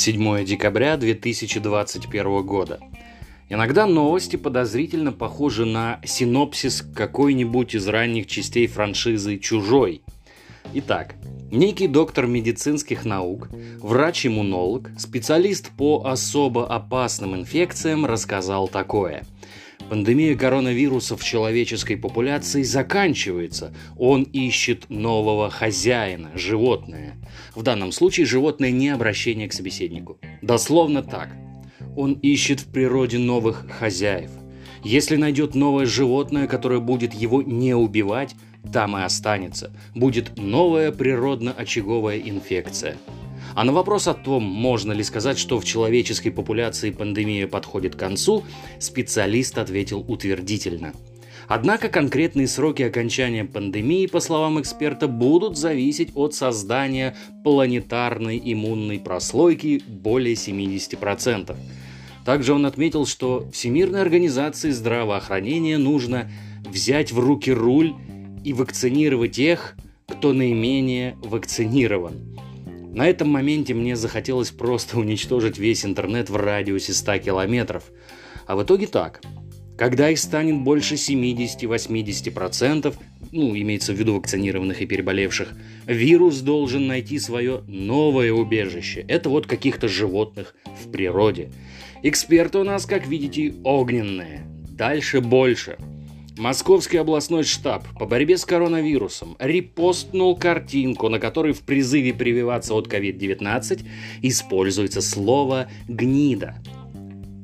7 декабря 2021 года. Иногда новости подозрительно похожи на синопсис какой-нибудь из ранних частей франшизы «Чужой». Итак, некий доктор медицинских наук, врач-иммунолог, специалист по особо опасным инфекциям рассказал такое – Пандемия коронавируса в человеческой популяции заканчивается. Он ищет нового хозяина, животное. В данном случае животное не обращение к собеседнику. Дословно так. Он ищет в природе новых хозяев. Если найдет новое животное, которое будет его не убивать, там и останется. Будет новая природно-очаговая инфекция – а на вопрос о том, можно ли сказать, что в человеческой популяции пандемия подходит к концу, специалист ответил утвердительно. Однако конкретные сроки окончания пандемии, по словам эксперта, будут зависеть от создания планетарной иммунной прослойки более 70%. Также он отметил, что Всемирной организации здравоохранения нужно взять в руки руль и вакцинировать тех, кто наименее вакцинирован. На этом моменте мне захотелось просто уничтожить весь интернет в радиусе 100 километров. А в итоге так. Когда их станет больше 70-80%, ну, имеется в виду вакцинированных и переболевших, вирус должен найти свое новое убежище. Это вот каких-то животных в природе. Эксперты у нас, как видите, огненные. Дальше больше – Московский областной штаб по борьбе с коронавирусом репостнул картинку, на которой в призыве прививаться от COVID-19 используется слово «гнида».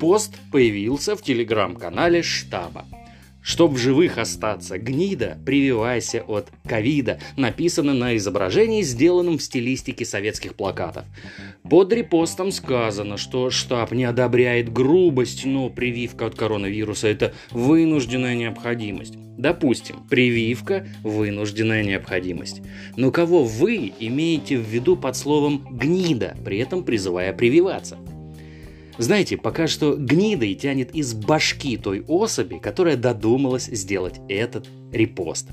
Пост появился в телеграм-канале штаба. Чтоб в живых остаться, гнида, прививайся от ковида, написано на изображении, сделанном в стилистике советских плакатов. Под репостом сказано, что штаб не одобряет грубость, но прививка от коронавируса – это вынужденная необходимость. Допустим, прививка – вынужденная необходимость. Но кого вы имеете в виду под словом «гнида», при этом призывая прививаться? Знаете, пока что гнидой тянет из башки той особи, которая додумалась сделать этот репост.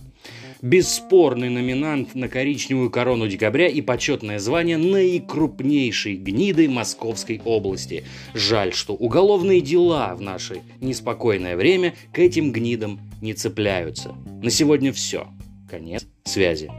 Бесспорный номинант на коричневую корону декабря и почетное звание наикрупнейшей гниды Московской области. Жаль, что уголовные дела в наше неспокойное время к этим гнидам не цепляются. На сегодня все. Конец связи.